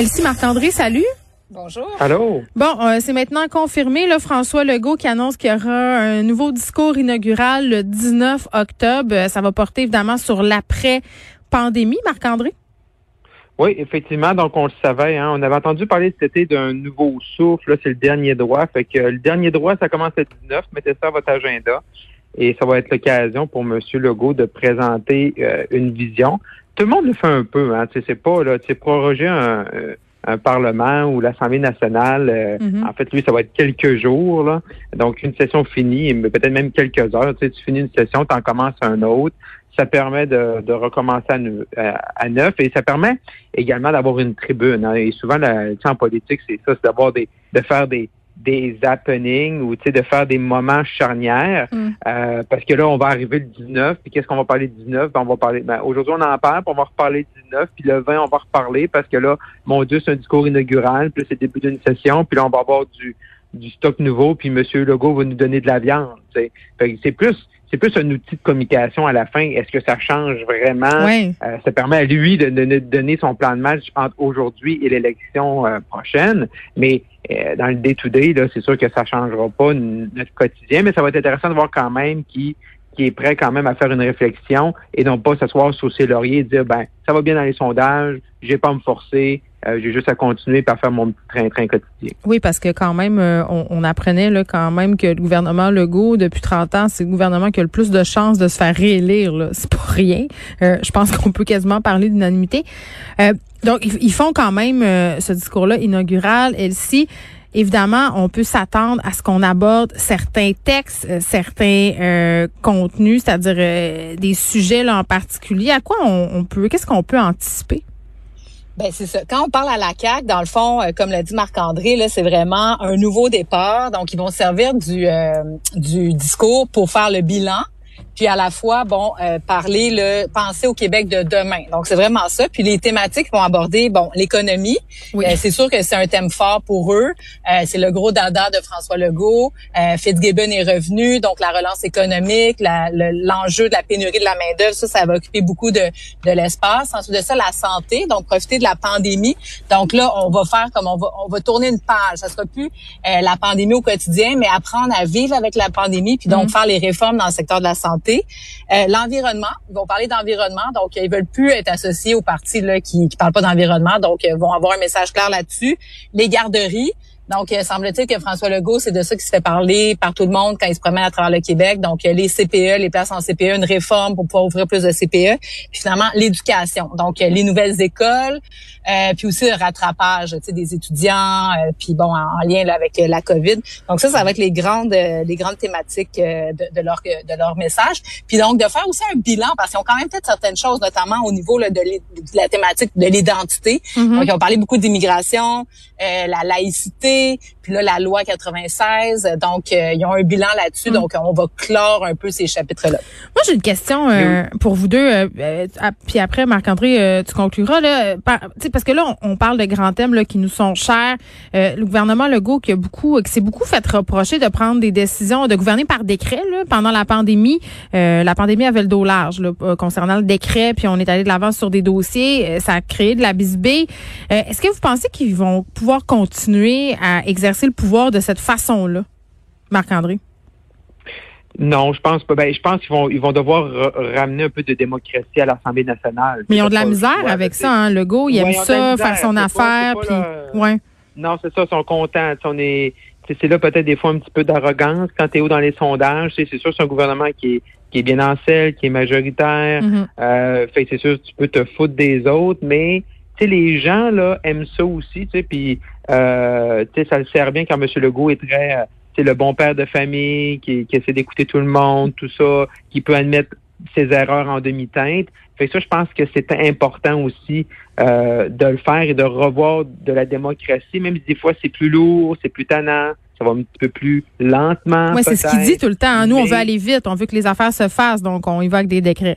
Elsie Marc-André, salut. Bonjour. Allô? Bon, euh, c'est maintenant confirmé, là, François Legault qui annonce qu'il y aura un nouveau discours inaugural le 19 octobre. Euh, Ça va porter évidemment sur l'après-pandémie, Marc-André? Oui, effectivement. Donc, on le savait. Hein, on avait entendu parler cet été d'un nouveau souffle. Là, c'est le dernier droit. Fait que euh, le dernier droit, ça commence le 19. Mettez ça à votre agenda. Et ça va être l'occasion pour M. Legault de présenter euh, une vision. Tout le monde le fait un peu. Hein, tu sais, c'est pas là, tu sais, proroger un, euh, un Parlement ou l'Assemblée nationale. euh, Mhm. En fait, lui, ça va être quelques jours. Là. Donc, une session finie, mais peut-être même quelques heures. Tu sais, tu finis une session, tu en commences un autre. Ça permet de, de recommencer à, à- à neuf et ça permet également d'avoir une tribune. hein. Et souvent, la, tu sais, en politique, c'est ça, c'est d'avoir des, de faire des, des happenings ou tu sais, de faire des moments charnières. Mm. Euh, parce que là, on va arriver le 19, puis qu'est-ce qu'on va parler le 19? Ben, on va parler. Ben, aujourd'hui, on en parle, puis on va reparler le 19, puis le 20, on va reparler parce que là, mon Dieu, c'est un discours inaugural, puis c'est le début d'une session, puis là, on va avoir du, du stock nouveau, puis M. Legault va nous donner de la viande. C'est plus. C'est plus un outil de communication à la fin. Est-ce que ça change vraiment? Oui. Euh, ça permet à lui de, de- de donner son plan de match entre aujourd'hui et l'élection euh, prochaine. Mais euh, dans le day-to-day, là, c'est sûr que ça changera pas notre quotidien, mais ça va être intéressant de voir quand même qui qui est prêt quand même à faire une réflexion et non pas s'asseoir sur ses lauriers et dire ben ça va bien dans les sondages, j'ai pas à me forcer, euh, j'ai juste à continuer par faire mon train-train quotidien. Oui, parce que quand même, euh, on, on apprenait là, quand même que le gouvernement Legault, depuis 30 ans, c'est le gouvernement qui a le plus de chances de se faire réélire. C'est pas rien. Euh, je pense qu'on peut quasiment parler d'unanimité. Euh, donc, ils, ils font quand même euh, ce discours-là inaugural. Elsie, évidemment, on peut s'attendre à ce qu'on aborde certains textes, euh, certains euh, contenus, c'est-à-dire euh, des sujets là, en particulier. À quoi on, on peut, qu'est-ce qu'on peut anticiper? Ben c'est ça. Quand on parle à la CAC, dans le fond, euh, comme l'a dit Marc-André, là, c'est vraiment un nouveau départ. Donc, ils vont servir du euh, du discours pour faire le bilan, puis à la fois, bon, euh, parler le penser au Québec de demain. Donc, c'est vraiment ça. Puis les thématiques vont aborder, bon, l'économie. Oui. Euh, c'est sûr que c'est un thème fort pour eux. Euh, c'est le gros dada de François Legault. Euh, Fitzgibbon est revenu, donc la relance économique, le- l'enjeu de la pénurie de la main d'œuvre, ça, ça va occuper beaucoup de, de l'espace. Ensuite de ça, la santé, donc profiter de la pandémie. Donc là, on va faire comme on va, on va tourner une page. Ça sera plus euh, la pandémie au quotidien, mais apprendre à vivre avec la pandémie, puis donc Mhm. faire les réformes dans le secteur de la santé. Euh, l'environnement, ils vont parler d'environnement, donc ils veulent plus être associés aux partis là qui, qui parlent pas d'environnement, donc ils vont avoir un message clair là-dessus. Les garderies. Donc, euh, semble-t-il que François Legault, c'est de ça qui se fait parler par tout le monde quand il se promène à travers le Québec. Donc, euh, les CPE, les places en CPE, une réforme pour pouvoir ouvrir plus de CPE. Puis finalement, l'éducation. Donc, euh, les nouvelles écoles, euh, puis aussi le rattrapage, des étudiants, euh, puis bon, en, en lien là, avec euh, la COVID. Donc ça, ça va être les grandes, euh, les grandes thématiques euh, de, de leur de leur message. Puis donc de faire aussi un bilan parce qu'ils ont quand même fait certaines choses, notamment au niveau là, de, la thématique de l'identité. Mhm. Donc ils ont parlé beaucoup d'immigration, euh, la laïcité, puis là la loi 96. Donc euh, ils ont un bilan là-dessus. Mm. Donc on va clore un peu ces chapitres-là. Moi, j'ai une question euh, pour vous deux. euh, euh, à- puis après, Marc-André, euh, tu concluras. Là, euh, par- tu sais, parce que là, on, on parle de grands thèmes là, qui nous sont chers. Euh, le gouvernement Legault qui a beaucoup, qui s'est beaucoup fait reprocher de prendre des décisions, de gouverner par décret là, pendant la pandémie. Euh, la pandémie avait le dos large là, concernant le décret, puis on est allé de l'avant sur des dossiers. Ça a créé de la bisbée. Euh, Est-ce que vous pensez qu'ils vont pouvoir continuer à exercer le pouvoir de cette façon-là, Marc-André? Non, je pense pas. Ben, je pense qu'ils vont ils vont devoir ra- ramener un peu de démocratie à l'Assemblée nationale. Mais ils ont de la misère avec ça, hein. Legault, il Ouais, aime ça, misère. faire son pas- affaire, puis pas le- ouais. Non, c'est ça, ils sont contents. On est, c'est là peut-être des fois un petit peu d'arrogance quand tu es haut dans les sondages. C'est sûr, c'est un gouvernement qui est, qui est bien en selle, qui est majoritaire. Euh, fait que c'est sûr, tu peux te foutre des autres, mais les gens là aiment ça aussi. Tu sais, puis euh, ça le sert bien quand M. Legault est très, euh, le bon père de famille, qui, qui essaie d'écouter tout le monde, tout ça, qui peut admettre ses erreurs en demi-teinte. Fait que ça, je pense que c'est important aussi euh, de le faire et de revoir de la démocratie, même si des fois c'est plus lourd, c'est plus tannant, ça va un petit peu plus lentement. Ouais, c'est ce qu'il dit tout le temps. hein. Nous, on veut aller vite, on veut que les affaires se fassent, donc on y va avec des décrets.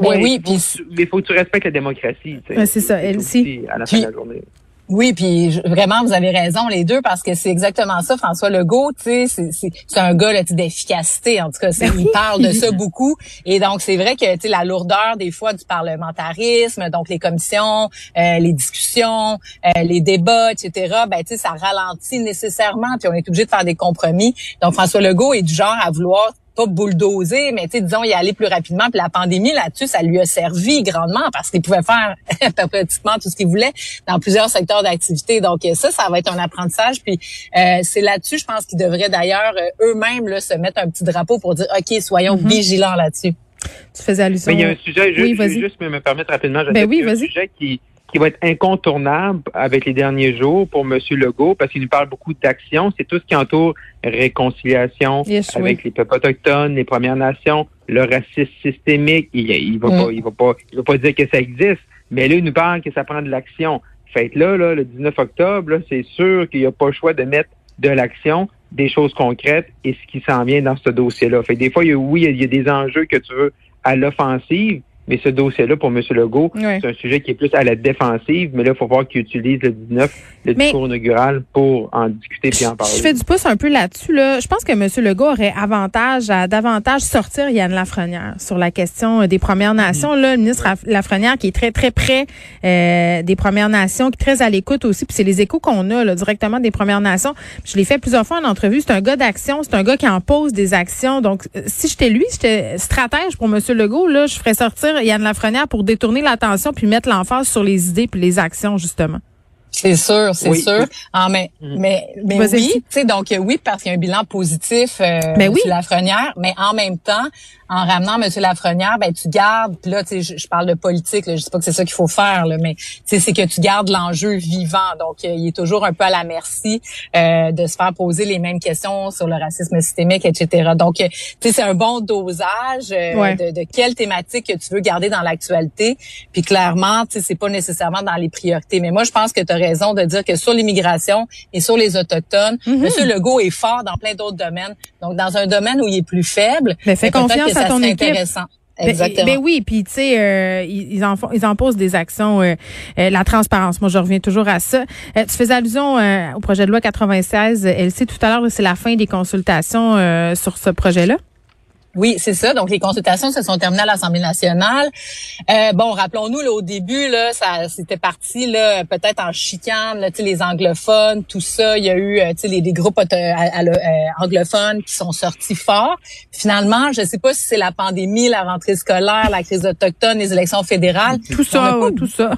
Mais Ouais, oui, puis mais il faut que tu respectes la démocratie. tu sais. Ouais, c'est ça, elle aussi à la fin de la journée. Oui, puis vraiment, vous avez raison les deux parce que c'est exactement ça. François Legault, tu sais, c'est un gars d'efficacité. En tout cas, ben il parle de ça beaucoup. Et donc, c'est vrai que tu sais la lourdeur des fois du parlementarisme, donc les commissions, euh, les discussions, euh, les débats, etc. Ben tu sais, ça ralentit nécessairement. Puis on est obligé de faire des compromis. Donc François Legault est du genre à vouloir pas bulldozer, mais disons y aller plus rapidement. Puis la pandémie là-dessus, ça lui a servi grandement parce qu'il pouvait faire pratiquement tout ce qu'il voulait dans plusieurs secteurs d'activité. Donc ça, ça va être un apprentissage. Puis euh, c'est là-dessus, je pense qu'ils devraient d'ailleurs euh, eux-mêmes se mettre un petit drapeau pour dire ok, soyons mm-hmm. vigilants là-dessus. Tu faisais allusion. Mais il y a un sujet, oui, je, vais juste me permettre rapidement. Ben oui, un sujet qui qui va être incontournable avec les derniers jours pour M. Legault, parce qu'il nous parle beaucoup d'action. C'est tout ce qui entoure réconciliation avec les peuples autochtones, les Premières Nations, le racisme systémique. Il, il va pas, il va pas, il va pas dire que ça existe, mais là, il nous parle que ça prend de l'action. Fait là, là, le 19 octobre, c'est sûr qu'il n'y a pas le choix de mettre de l'action, des choses concrètes et ce qui s'en vient dans ce dossier-là. Fait des fois, il y a, oui, il y a des enjeux que tu veux à l'offensive, mais ce dossier-là, pour M. Legault, c'est un sujet qui est plus à la défensive, mais là, il faut voir qu'il utilise le 19, le discours inaugural, pour en discuter et en parler. Je fais du pouce un peu là-dessus. Là. Je pense que M. Legault aurait avantage à davantage sortir Yann Lafrenière sur la question des Premières Nations. Là, le ministre Lafrenière qui est très, très près euh, des Premières Nations, qui est très à l'écoute aussi. Puis c'est les échos qu'on a là, directement des Premières Nations. je l'ai fait plusieurs fois en entrevue. C'est un gars d'action, c'est un gars qui en pose des actions. Donc, euh, si j'étais lui, j'étais stratège pour M. Legault, là, je ferais sortir Yann Lafrenière pour détourner l'attention puis mettre l'emphase sur les idées puis les actions, justement. C'est sûr, c'est sûr. Ah, mais, mm. mais, mais oui, tu sais, donc oui, parce qu'il y a un bilan positif euh, mais oui. Lafrenière, mais en même temps, en ramenant M. Lafrenière, ben tu gardes, puis là, tu sais, je, parle de politique, là, je sais pas que c'est ça qu'il faut faire, là, mais c'est que tu gardes l'enjeu vivant. Donc, euh, il est toujours un peu à la merci euh, de se faire poser les mêmes questions sur le racisme systémique, etc. Donc, euh, tu sais, c'est un bon dosage de, de quelle thématique que tu veux garder dans l'actualité. Puis clairement, tu sais, c'est pas nécessairement dans les priorités. Mais moi, je pense que tu raison de dire que sur l'immigration et sur les autochtones, mm-hmm. M. Legault est fort dans plein d'autres domaines. Donc, dans un domaine où il est plus faible, mais fais ben, confiance à ton équipe. Intéressant. Ben, Exactement. Ben, oui, puis tu sais, euh, ils, en font, ils en posent des actions, euh, euh, la transparence. Moi, je reviens toujours à ça. tu faisais allusion au projet de loi 96. Elle sait tout à l'heure, c'est la fin des consultations sur ce projet-là. Oui, c'est ça. Donc, les consultations se sont terminées à l'Assemblée nationale. Euh, bon, rappelons-nous, là, au début, là, ça c'était parti là, peut-être en chicane, là, les anglophones, tout ça. Il y a eu euh, les, les groupes euh, anglophones qui sont sortis forts. Finalement, je ne sais pas si c'est la pandémie, la rentrée scolaire, la crise autochtone, les élections fédérales. Tout ça, tout ça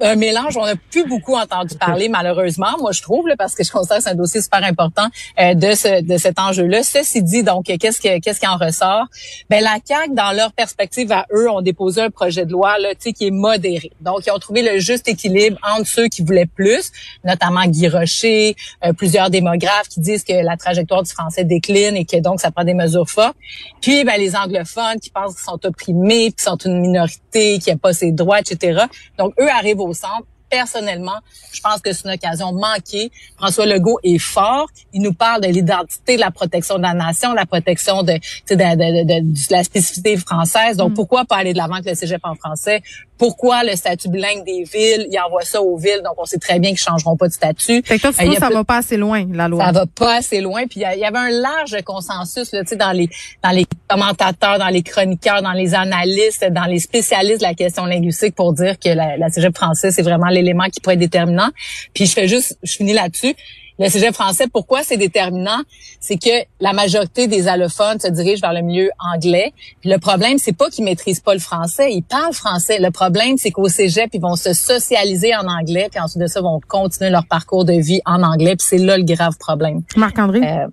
un mélange. On n'a plus beaucoup entendu parler, malheureusement, moi je trouve, là, parce que je considère que c'est un dossier super important euh, de ce de cet enjeu-là. Ceci dit, donc qu'est-ce que qu'est-ce qui en ressort? Ben la CAC, dans leur perspective à eux, ont déposé un projet de loi là, qui est modéré. Donc ils ont trouvé le juste équilibre entre ceux qui voulaient plus, notamment Guy Rocher, euh, plusieurs démographes qui disent que la trajectoire du français décline et que donc ça prend des mesures fortes. Puis ben les anglophones qui pensent qu'ils sont opprimés, qu'ils sont une minorité, qui n'a pas ses droits, etc. Donc eux arrivent au centre. Personnellement, je pense que c'est une occasion manquée. François Legault est fort. Il nous parle de l'identité, de la protection de la nation, la protection de, de, de, de la spécificité française. Donc, mm. pourquoi pas aller de l'avant avec le cégep en français? Pourquoi le statut bilingue des villes? Ils envoient ça aux villes, donc on sait très bien qu'ils changeront pas de statut. Fait que toi, tu euh, ça va pas assez loin, la loi? Ça va pas assez loin. Puis il y, avait un large consensus là, dans les dans les commentateurs, dans les chroniqueurs, dans les analystes, dans les spécialistes de la question linguistique pour dire que la, la cégep français, c'est vraiment l'élément qui pourrait être déterminant. Puis je fais juste, je finis là-dessus le sujet français, pourquoi c'est déterminant, c'est que la majorité des allophones se dirigent vers le milieu anglais. Puis le problème, c'est pas qu'ils maîtrisent pas le français, ils parlent français. Le problème, c'est qu'au cégep, ils vont se socialiser en anglais, puis ensuite de ça, vont continuer leur parcours de vie en anglais. Puis c'est là le grave problème. Marc-André? Euh,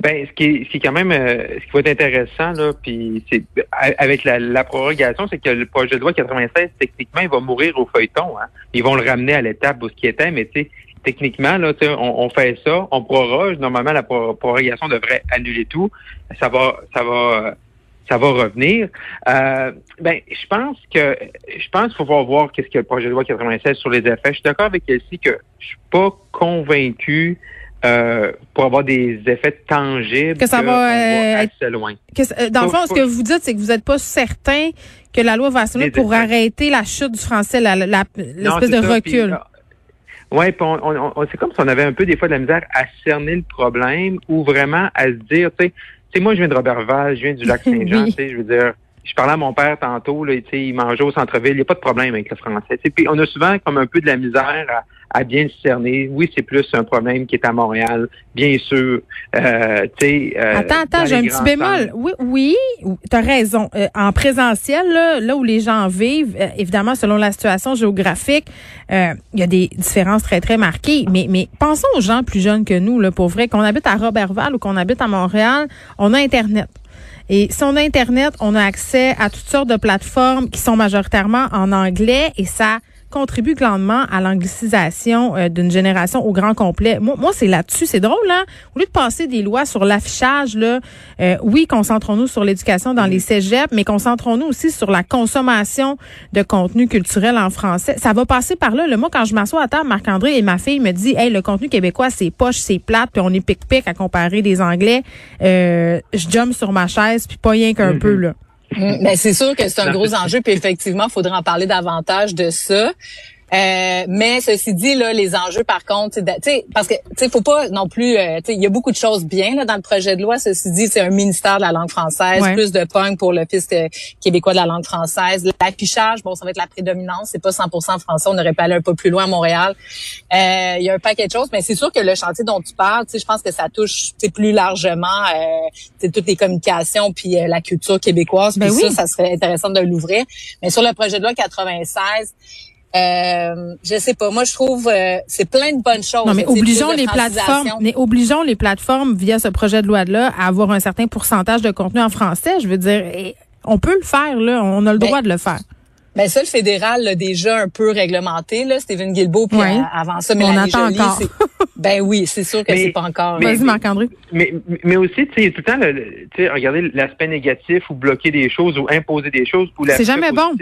ben, ce qui est, ce qui est quand même, euh, ce qui va être intéressant là, puis c'est avec la, la prorogation, c'est que le projet de loi 96 techniquement, il va mourir au feuilleton. Hein. Ils vont le ramener à l'étape où ce qui était, mais tu sais, techniquement, là, on, on, fait ça, on proroge. Normalement, la prorogation devrait annuler tout. Ça va, ça va, ça va revenir. Euh, ben, je pense que, je pense qu'il faut voir qu'est-ce que le projet de loi 96 sur les effets. Je suis d'accord avec Elsie que je suis pas convaincu euh, pour avoir des effets tangibles. Que ça va, euh, assez loin. Que, dans le fond, ce que vous dites, c'est que vous n'êtes pas certain que la loi va se pour arrêter la chute du français, l'espèce de recul. Ouais, on, on, c'est comme si on avait un peu des fois de la misère à cerner le problème ou vraiment à se dire, tu sais, moi je viens de Robertval, je viens du lac Saint-Jean, tu sais, je veux dire, je parlais à mon père tantôt, là, il mangeait au centre-ville, il n'y a pas de problème avec le français. Puis on a souvent comme un peu de la misère à, à bien cerner. Oui, c'est plus un problème qui est à Montréal, bien sûr. Euh, euh, attends, attends, j'ai un petit bémol. Oui, oui, tu as raison. Euh, en présentiel, là, là, où les gens vivent, euh, évidemment, selon la situation géographique, il y a des différences très, très marquées. Mais, mais pensons aux gens plus jeunes que nous, là, pour vrai, qu'on habite à Robertval ou qu'on habite à Montréal, on a Internet. Et si on a Internet, on a accès à toutes sortes de plateformes qui sont majoritairement en anglais et ça contribue grandement à l'anglicisation euh, d'une génération au grand complet. Moi, moi c'est là-dessus. C'est drôle, hein? Au lieu de passer des lois sur l'affichage, là, euh, oui, concentrons-nous sur l'éducation dans les cégeps, mais concentrons-nous aussi sur la consommation de contenu culturel en français. Ça va passer par là. Le moi, quand je m'assois à table, Marc-André et ma fille me dit, hey, le contenu québécois, c'est poche, c'est plate, puis on est pic-pic à comparer des Anglais. Euh, je jump sur ma chaise, puis pas rien qu'un mm-hmm. peu, là. Mm, ben, c'est sûr que c'est un gros enjeu, puis effectivement, il faudrait en parler davantage de ça. Euh, mais ceci dit, là, les enjeux, par contre, tu parce que tu faut pas non plus, euh, il y a beaucoup de choses bien là, dans le projet de loi. Ceci dit, c'est un ministère de la langue française, plus de points pour fisc euh, québécois de la langue française. L'affichage, bon, ça va être la prédominance, c'est pas 100% français. On aurait pu aller un peu plus loin à Montréal. Euh, il y a un paquet de choses, mais c'est sûr que le chantier dont tu parles, je pense que ça touche plus largement euh, toutes les communications puis la culture québécoise. Ben oui. ça, ça serait intéressant de l'ouvrir. Mais sur le projet de loi 96 euh, je sais pas. Moi, je trouve euh, c'est plein de bonnes choses. Non, mais obligeons les plateformes, mais obligeons les plateformes via ce projet de loi là à avoir un certain pourcentage de contenu en français. Je veux dire, on peut le faire là, on a le ben, droit de le faire. Ben ça, le fédéral l'a déjà un peu réglementé là, Stephen Guilbeault, puis avant ça, mais on attend encore. ben oui, c'est sûr que c'est pas encore. Vas-y, Marc-André. Mais, mais aussi, tu sais, tout le temps, tu sais, regarder l'aspect négatif ou bloquer des choses ou imposer des choses ou C'est jamais bon.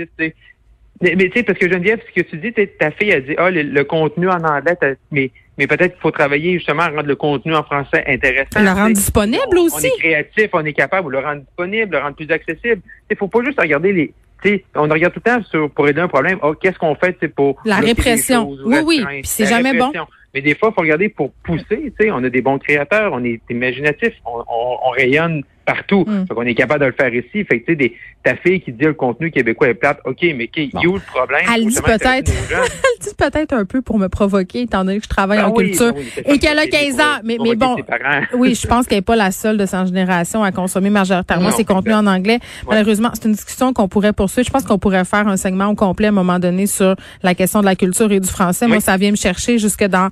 Mais, tu sais, parce que Geneviève, ce que tu dis, ta fille a dit, ah, le, contenu en anglais, mais, mais peut-être qu'il faut travailler justement à rendre le contenu en français intéressant. Le rendre disponible aussi. On est créatif, on est capable de le rendre disponible, le rendre plus accessible. Il faut pas juste regarder les, sais, on regarde tout le temps sur, pour aider un problème. Oh, qu'est-ce qu'on fait pour la répression Oui, oui. C'est jamais bon. Mais des fois, il faut regarder pour pousser. On a des bons créateurs, on est imaginatif, on, on rayonne partout. Mm. Fait qu'on est capable de le faire ici. Fait que, tu sais, ta fille qui dit le contenu québécois est plate, OK, mais qui, bon. où le problème? Elle dit peut-être, elle dit peut-être un peu pour me provoquer, étant donné que je travaille ben en culture ben et qu'elle a 15 ans. Mais, mais bon, oui, je pense qu'elle n'est pas la seule de sa génération à consommer majoritairement ses contenus en anglais. Malheureusement, c'est une discussion qu'on pourrait poursuivre. Je pense qu'on pourrait faire un segment au complet à un moment donné sur la question de la culture et du français. Moi, ça vient me chercher jusque dans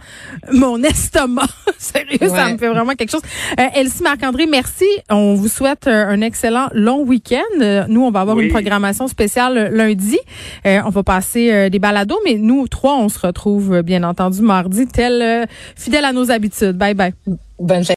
mon estomac. Sérieux, ça me fait vraiment quelque chose. Euh, Elsie Marc-André, merci. On vous souhaite un excellent long week-end. Euh, nous, on va avoir une programmation spéciale euh, lundi. Euh, on va passer des balados, mais nous trois, on se retrouve bien entendu mardi, tel fidèle à nos habitudes. Bye bye. Bonne